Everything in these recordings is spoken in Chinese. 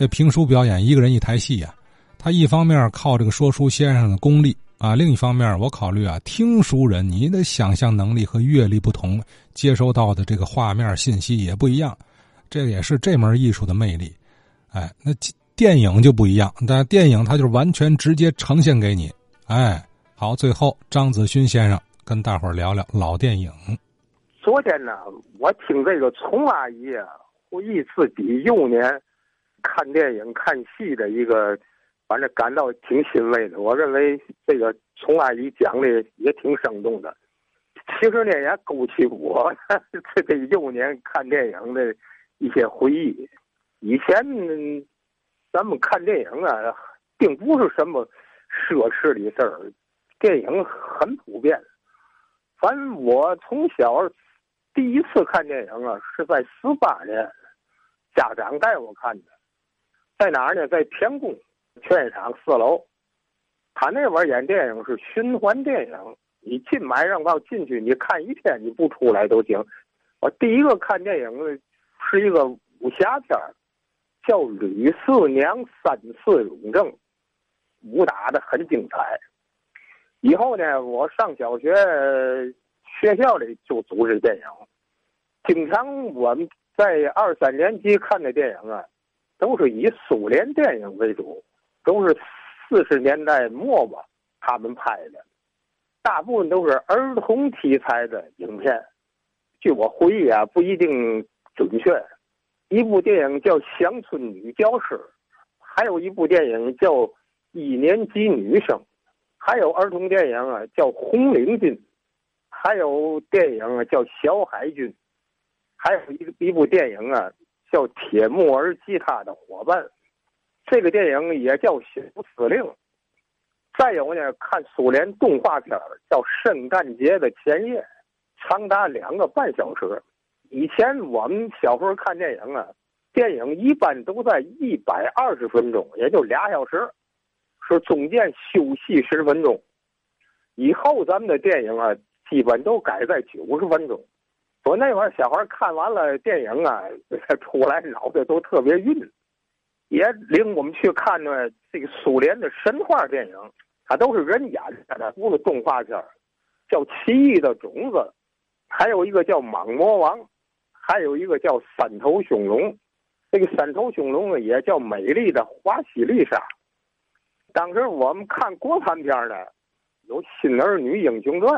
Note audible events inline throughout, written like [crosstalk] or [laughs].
这评书表演一个人一台戏呀，他一方面靠这个说书先生的功力啊，另一方面我考虑啊，听书人你的想象能力和阅历不同，接收到的这个画面信息也不一样，这也是这门艺术的魅力。哎，那电影就不一样，但电影它就是完全直接呈现给你。哎，好，最后张子勋先生跟大伙聊聊老电影。昨天呢，我听这个丛阿姨啊回忆自己幼年。看电影、看戏的一个，反正感到挺欣慰的。我认为这个从阿姨讲的也挺生动的。其实呢，也勾起我 [laughs] 这个幼年看电影的一些回忆。以前咱们看电影啊，并不是什么奢侈的事儿，电影很普遍。反正我从小第一次看电影啊，是在十八年，家长带我看的。在哪儿呢？在天宫劝业场四楼，他那边演电影是循环电影，你进埋让票进去，你看一天你不出来都行。我第一个看电影的是一个武侠片叫《吕四娘三次永正》，武打的很精彩。以后呢，我上小学，学校里就组织电影，经常我们在二三年级看的电影啊。都是以苏联电影为主，都是四十年代末吧，他们拍的，大部分都是儿童题材的影片。据我回忆啊，不一定准确。一部电影叫《乡村女教师》，还有一部电影叫《一年级女生》，还有儿童电影啊叫《红领巾》，还有电影啊叫《小海军》，还有一一部电影啊。叫铁木儿吉他的伙伴，这个电影也叫《小司令》。再有呢，看苏联动画片叫《圣诞节的前夜》，长达两个半小时。以前我们小时候看电影啊，电影一般都在一百二十分钟，也就俩小时，是中间休息十分钟。以后咱们的电影啊，基本都改在九十分钟。我那会儿小孩看完了电影啊，[laughs] 出来脑袋都特别晕，也领我们去看呢。这个苏联的神话电影，它都是人演的，不是动画片叫《奇异的种子》，还有一个叫《莽魔王》，还有一个叫《三头凶龙》。这个三头凶龙呢，也叫《美丽的华西丽莎》。当时我们看国产片呢，有《新儿女英雄传》，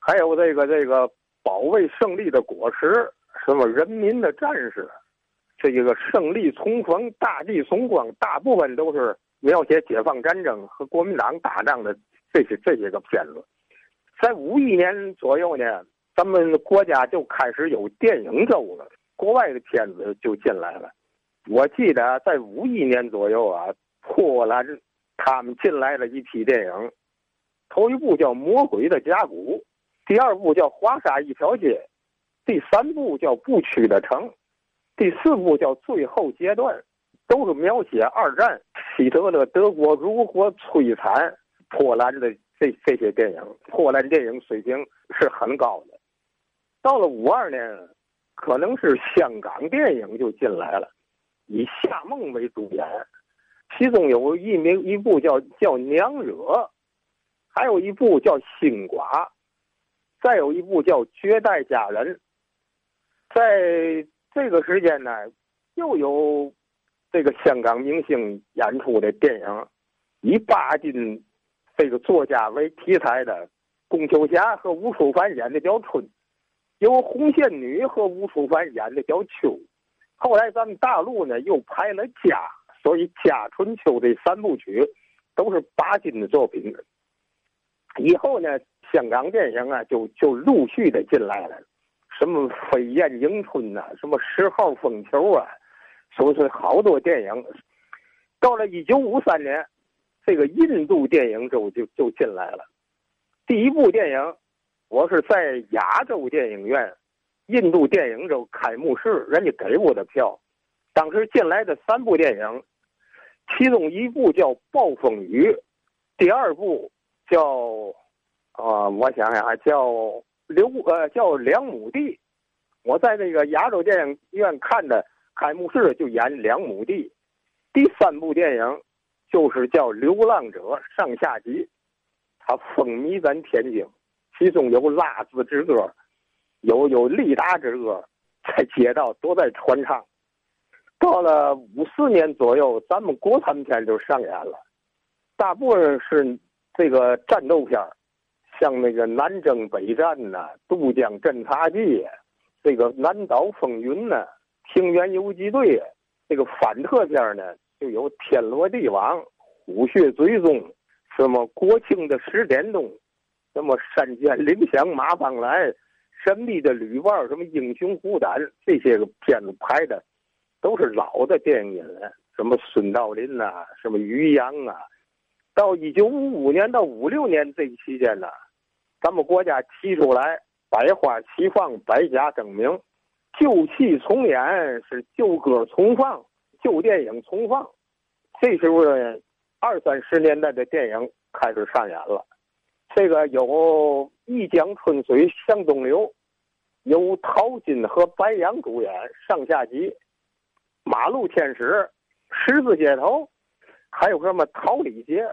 还有这个这个。保卫胜利的果实，什么人民的战士，这一个胜利重逢、大地从光，大部分都是描写解放战争和国民党打仗的这些这些个片子。在五一年左右呢，咱们国家就开始有电影周了，国外的片子就进来了。我记得在五一年左右啊，波兰他们进来了一批电影，头一部叫《魔鬼的甲骨》。第二部叫《华沙一条街》，第三部叫《不屈的城》，第四部叫《最后阶段》，都是描写二战希特勒德国如何摧残波兰的这这些电影。波兰电影水平是很高的。到了五二年，可能是香港电影就进来了，以夏梦为主演，其中有一名一部叫叫《娘惹》，还有一部叫《新寡》。再有一部叫《绝代佳人》，在这个时间呢，又有这个香港明星演出的电影，以巴金这个作家为题材的，龚秋霞和吴楚帆演的叫《春》，由红线女和吴楚帆演的叫《秋》。后来咱们大陆呢又拍了《家》，所以《家春秋》这三部曲都是巴金的作品。以后呢？香港电影啊，就就陆续的进来了，什么《飞燕迎春》呐，什么《十号风球》啊，说是好多电影。到了一九五三年，这个印度电影周就就进来了。第一部电影，我是在亚洲电影院印度电影周开幕式，人家给我的票。当时进来的三部电影，其中一部叫《暴风雨》，第二部叫。啊，我想想啊，叫刘呃叫梁亩地，我在那个亚洲电影院看的开幕式就演梁亩地，第三部电影就是叫《流浪者》上下集，它风靡咱天津，其中有拉子之歌，有有利达之歌，在街道都在传唱。到了五四年左右，咱们国产片就上演了，大部分是这个战斗片儿像那个南征北战呐、渡江侦察记，这个南岛风云呐、平原游击队，这个反特片呢，就有天罗地网、虎穴追踪，什么国庆的十点钟，什么山间铃响马帮来，神秘的旅伴，什么英雄虎胆，这些个片子拍的。都是老的电影了，什么孙道临呐，什么于洋啊。到一九五五年到五六年这期间呢，咱们国家提出来百花齐放、百家争鸣，旧戏重演是旧歌重放、旧电影重放。这时候呢，二三十年代的电影开始上演了。这个有《一江春水向东流》，由陶金和白杨主演，上下集。马路天使、十字街头，还有什么桃李节？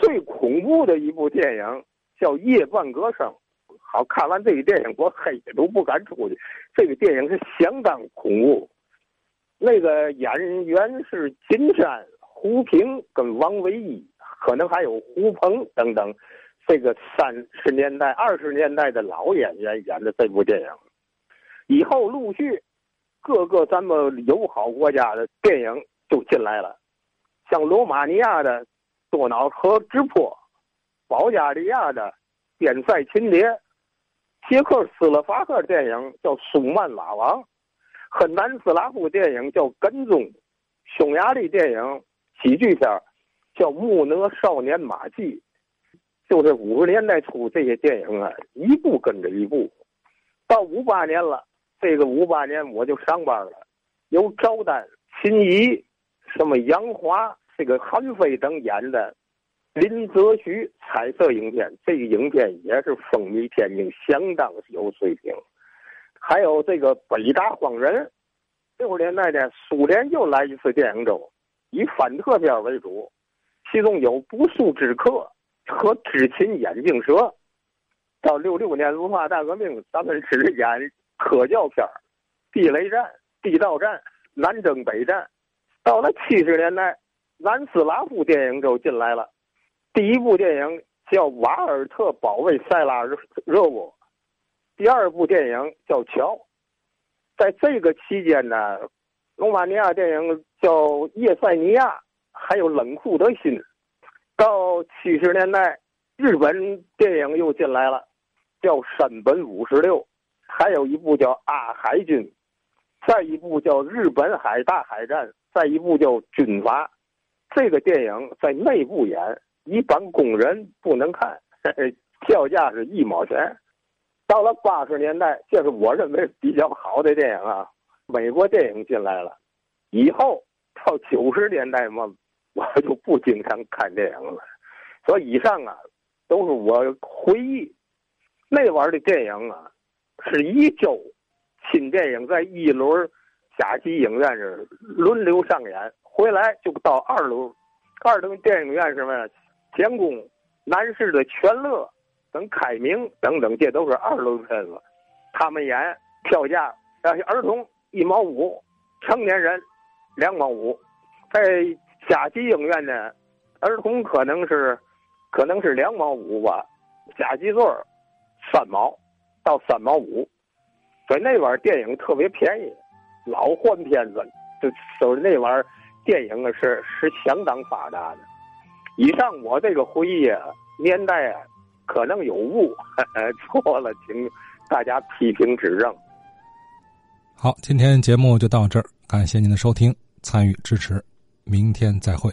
最恐怖的一部电影叫《夜半歌声》。好看完这个电影，我黑夜都不敢出去。这个电影是相当恐怖。那个演员是金山、胡平跟王唯一，可能还有胡鹏等等。这个三十年代、二十年代的老演员演的这部电影，以后陆续。各个咱们友好国家的电影就进来了，像罗马尼亚的《多瑙河之坡》，保加利亚的《边塞秦蝶》，捷克斯洛伐克电影叫《苏曼瓦王》，和南斯拉夫电影叫《跟踪》，匈牙利电影喜剧片叫《穆讷少年马季》，就是五十年代初这些电影啊，一部跟着一部，到五八年了。这个五八年我就上班了，由赵丹、秦怡、什么杨华、这个韩非等演的林则徐彩色影片，这个影片也是风靡天津，相当有水平。还有这个北大荒人，六十年代呢，苏联又来一次电影周，以反特片为主，其中有《不速之客》和《知情眼镜蛇》。到六六年文化大革命，咱们是演。科教片地雷战、地道战、南征北战，到了七十年代，南斯拉夫电影周进来了。第一部电影叫《瓦尔特保卫塞拉热热窝》，第二部电影叫《乔》。在这个期间呢，罗马尼亚电影叫《叶塞尼亚》，还有《冷酷的心》。到七十年代，日本电影又进来了，叫《山本五十六》。还有一部叫《阿海军》，再一部叫《日本海大海战》，再一部叫《军阀》。这个电影在内部演，一般工人不能看，票价是一毛钱。到了八十年代，这是我认为比较好的电影啊。美国电影进来了，以后到九十年代嘛，我就不经常看电影了。所以以上啊，都是我回忆那玩意儿的电影啊。是一周新电影在一轮甲级影院是轮流上演，回来就到二轮，二轮电影院什么呀天宫、南市的全乐等开明等等，这都是二轮片子。他们演票价，但是儿童一毛五，成年人两毛五。在甲级影院呢，儿童可能是可能是两毛五吧，甲级座三毛。到三毛五，所以那玩意儿电影特别便宜，老换片子，就所以那玩意儿电影啊是是相当发达的。以上我这个回忆啊，年代啊可能有误，[laughs] 错了，请大家批评指正。好，今天节目就到这儿，感谢您的收听、参与、支持，明天再会。